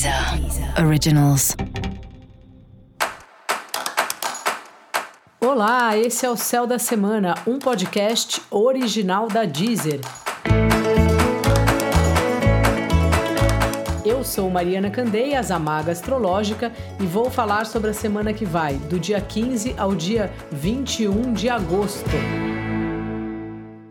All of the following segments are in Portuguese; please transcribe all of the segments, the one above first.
Deezer Originals. Olá, esse é o Céu da Semana, um podcast original da Deezer. Eu sou Mariana Candeias, a maga astrológica, e vou falar sobre a semana que vai, do dia 15 ao dia 21 de agosto.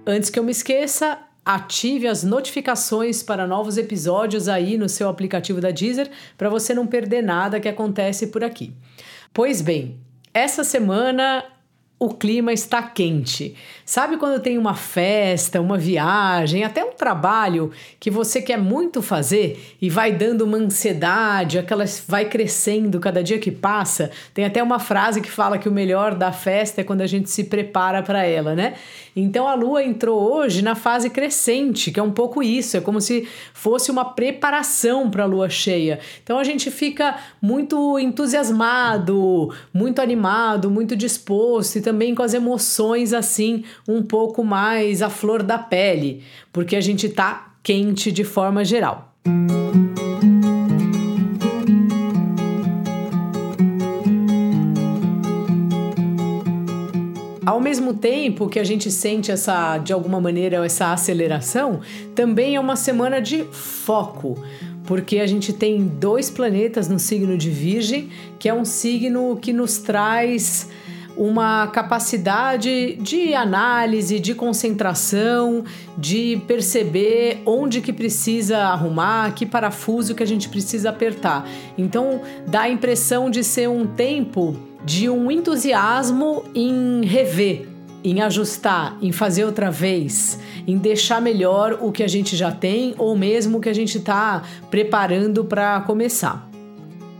Antes que eu me esqueça, ative as notificações para novos episódios aí no seu aplicativo da Deezer para você não perder nada que acontece por aqui. Pois bem, essa semana o clima está quente. Sabe quando tem uma festa, uma viagem, até um trabalho que você quer muito fazer e vai dando uma ansiedade, aquela vai crescendo cada dia que passa? Tem até uma frase que fala que o melhor da festa é quando a gente se prepara para ela, né? Então a lua entrou hoje na fase crescente, que é um pouco isso, é como se fosse uma preparação para a lua cheia. Então a gente fica muito entusiasmado, muito animado, muito disposto também com as emoções assim um pouco mais à flor da pele, porque a gente tá quente de forma geral. Ao mesmo tempo que a gente sente essa, de alguma maneira, essa aceleração, também é uma semana de foco, porque a gente tem dois planetas no signo de Virgem, que é um signo que nos traz uma capacidade de análise, de concentração, de perceber onde que precisa arrumar, que parafuso que a gente precisa apertar. Então dá a impressão de ser um tempo de um entusiasmo em rever, em ajustar, em fazer outra vez, em deixar melhor o que a gente já tem ou mesmo o que a gente está preparando para começar.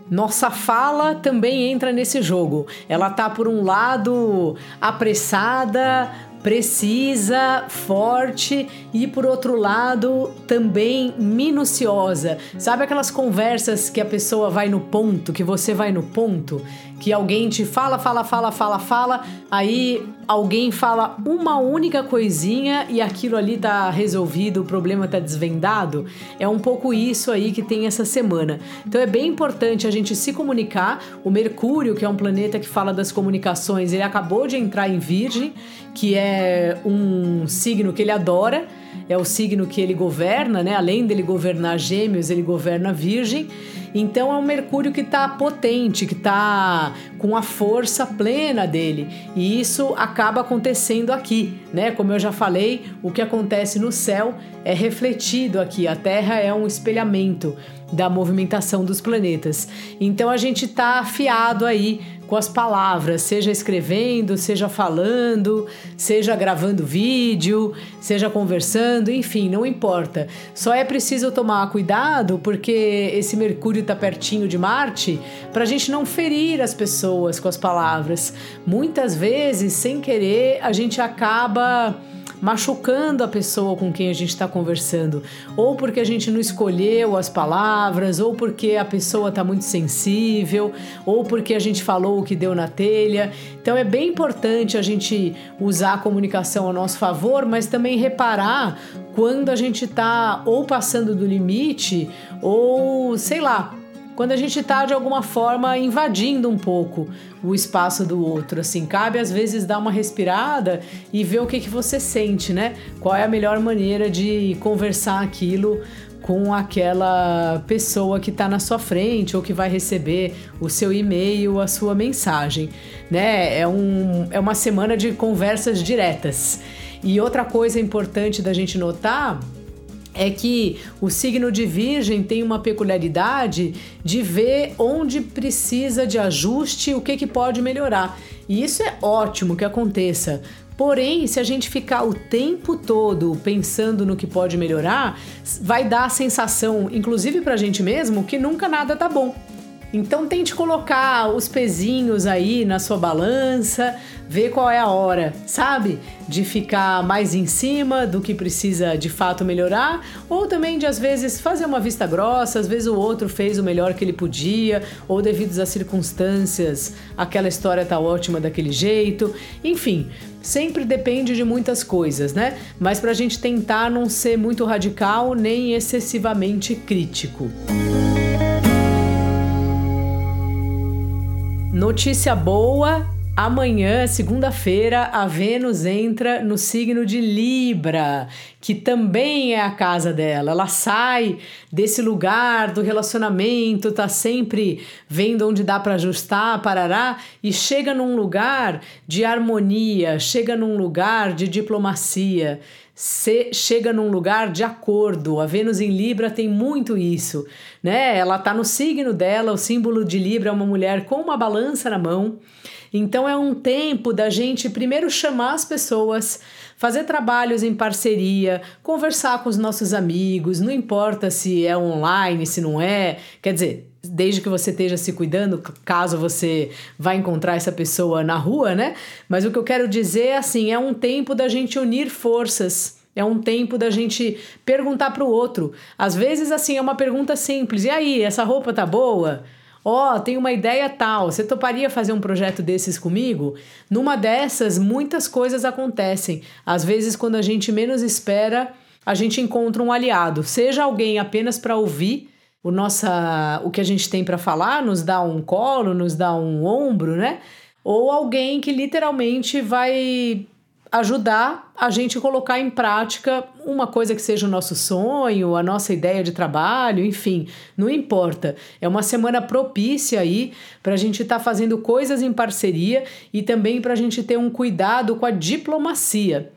Nossa fala também entra nesse jogo. Ela tá por um lado apressada, precisa, forte e por outro lado também minuciosa. Sabe aquelas conversas que a pessoa vai no ponto, que você vai no ponto, que alguém te fala, fala, fala, fala, fala, aí alguém fala uma única coisinha e aquilo ali tá resolvido, o problema tá desvendado? É um pouco isso aí que tem essa semana. Então é bem importante a gente se comunicar. O Mercúrio, que é um planeta que fala das comunicações, ele acabou de entrar em Virgem, que é um signo que ele adora é o signo que ele governa, né? Além dele governar Gêmeos, ele governa Virgem. Então é um Mercúrio que está potente, que está com a força plena dele. E isso acaba acontecendo aqui, né? Como eu já falei, o que acontece no céu é refletido aqui. A Terra é um espelhamento da movimentação dos planetas. Então a gente está afiado aí com as palavras, seja escrevendo, seja falando, seja gravando vídeo, seja conversando, enfim, não importa. Só é preciso tomar cuidado porque esse Mercúrio está pertinho de Marte para a gente não ferir as pessoas com as palavras. Muitas vezes, sem querer, a gente acaba machucando a pessoa com quem a gente está conversando, ou porque a gente não escolheu as palavras, ou porque a pessoa está muito sensível, ou porque a gente falou o que deu na telha. Então é bem importante a gente usar a comunicação a nosso favor, mas também reparar quando a gente está ou passando do limite, ou sei lá, quando a gente está de alguma forma invadindo um pouco o espaço do outro. Assim, cabe às vezes dar uma respirada e ver o que, que você sente, né? Qual é a melhor maneira de conversar aquilo com aquela pessoa que está na sua frente ou que vai receber o seu e-mail, a sua mensagem, né? É, um, é uma semana de conversas diretas. E outra coisa importante da gente notar é que o signo de Virgem tem uma peculiaridade de ver onde precisa de ajuste, o que, que pode melhorar. E isso é ótimo que aconteça. Porém, se a gente ficar o tempo todo pensando no que pode melhorar, vai dar a sensação, inclusive para a gente mesmo, que nunca nada tá bom. Então tente colocar os pezinhos aí na sua balança, ver qual é a hora, sabe? De ficar mais em cima do que precisa de fato melhorar, ou também de às vezes fazer uma vista grossa, às vezes o outro fez o melhor que ele podia, ou devido às circunstâncias, aquela história tá ótima daquele jeito. Enfim, sempre depende de muitas coisas, né? Mas pra gente tentar não ser muito radical nem excessivamente crítico. Música Notícia boa Amanhã, segunda-feira, a Vênus entra no signo de Libra, que também é a casa dela. Ela sai desse lugar do relacionamento, tá sempre vendo onde dá para ajustar, parará, e chega num lugar de harmonia, chega num lugar de diplomacia. Se, chega num lugar de acordo. A Vênus em Libra tem muito isso, né? Ela tá no signo dela, o símbolo de Libra é uma mulher com uma balança na mão então é um tempo da gente primeiro chamar as pessoas, fazer trabalhos em parceria, conversar com os nossos amigos, não importa se é online, se não é, quer dizer, desde que você esteja se cuidando, caso você vá encontrar essa pessoa na rua, né? Mas o que eu quero dizer é assim, é um tempo da gente unir forças. É um tempo da gente perguntar para o outro. Às vezes, assim, é uma pergunta simples. E aí, essa roupa tá boa? Ó, oh, tem uma ideia tal, você toparia fazer um projeto desses comigo? Numa dessas, muitas coisas acontecem. Às vezes, quando a gente menos espera, a gente encontra um aliado, seja alguém apenas para ouvir o nossa o que a gente tem para falar, nos dá um colo, nos dá um ombro, né? Ou alguém que literalmente vai ajudar a gente colocar em prática uma coisa que seja o nosso sonho, a nossa ideia de trabalho, enfim, não importa. É uma semana propícia aí para a gente estar tá fazendo coisas em parceria e também para a gente ter um cuidado com a diplomacia.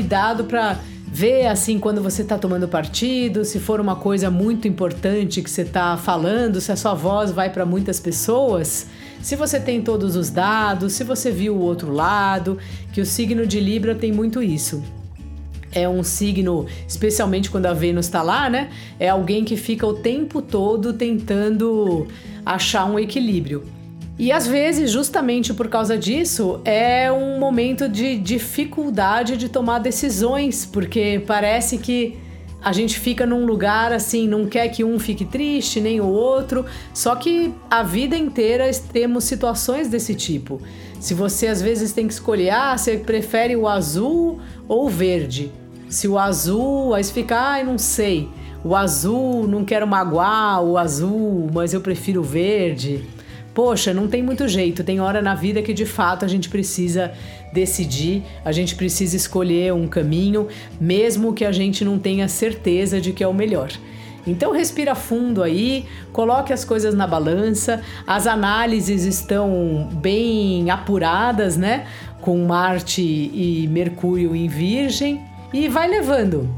Cuidado para ver assim quando você está tomando partido, se for uma coisa muito importante que você está falando, se a sua voz vai para muitas pessoas, se você tem todos os dados, se você viu o outro lado, que o signo de Libra tem muito isso. É um signo, especialmente quando a Vênus está lá, né? É alguém que fica o tempo todo tentando achar um equilíbrio. E às vezes, justamente por causa disso, é um momento de dificuldade de tomar decisões, porque parece que a gente fica num lugar assim, não quer que um fique triste, nem o outro. Só que a vida inteira temos situações desse tipo. Se você às vezes tem que escolher, ah, você prefere o azul ou o verde? Se o azul, aí você fica, ah, não sei. O azul, não quero magoar o azul, mas eu prefiro o verde. Poxa, não tem muito jeito. Tem hora na vida que de fato a gente precisa decidir, a gente precisa escolher um caminho, mesmo que a gente não tenha certeza de que é o melhor. Então respira fundo aí, coloque as coisas na balança. As análises estão bem apuradas, né? Com Marte e Mercúrio em Virgem e vai levando.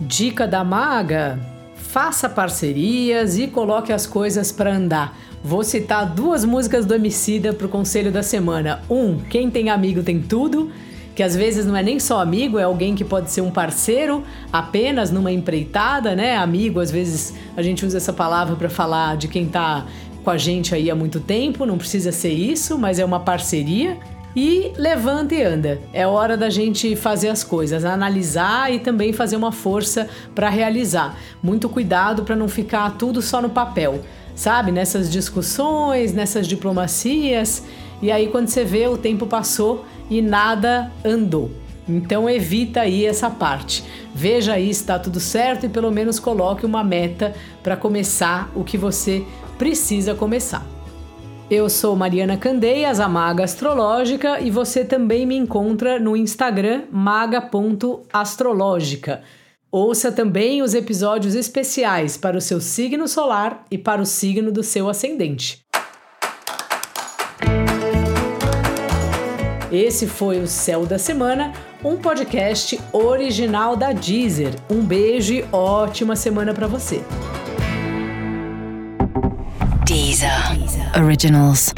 Dica da maga: faça parcerias e coloque as coisas para andar. Vou citar duas músicas do Emicida pro conselho da semana. Um, quem tem amigo tem tudo, que às vezes não é nem só amigo, é alguém que pode ser um parceiro apenas numa empreitada, né? Amigo, às vezes a gente usa essa palavra para falar de quem tá com a gente aí há muito tempo, não precisa ser isso, mas é uma parceria. E levanta e anda. É hora da gente fazer as coisas, analisar e também fazer uma força para realizar. Muito cuidado para não ficar tudo só no papel sabe? Nessas discussões, nessas diplomacias. E aí, quando você vê, o tempo passou e nada andou. Então, evita aí essa parte. Veja aí se está tudo certo e pelo menos coloque uma meta para começar o que você precisa começar. Eu sou Mariana Candeias, a Maga Astrológica, e você também me encontra no Instagram maga.astrológica. Ouça também os episódios especiais para o seu signo solar e para o signo do seu ascendente. Esse foi o Céu da Semana, um podcast original da Deezer. Um beijo e ótima semana para você. Deezer. Deezer. Originals.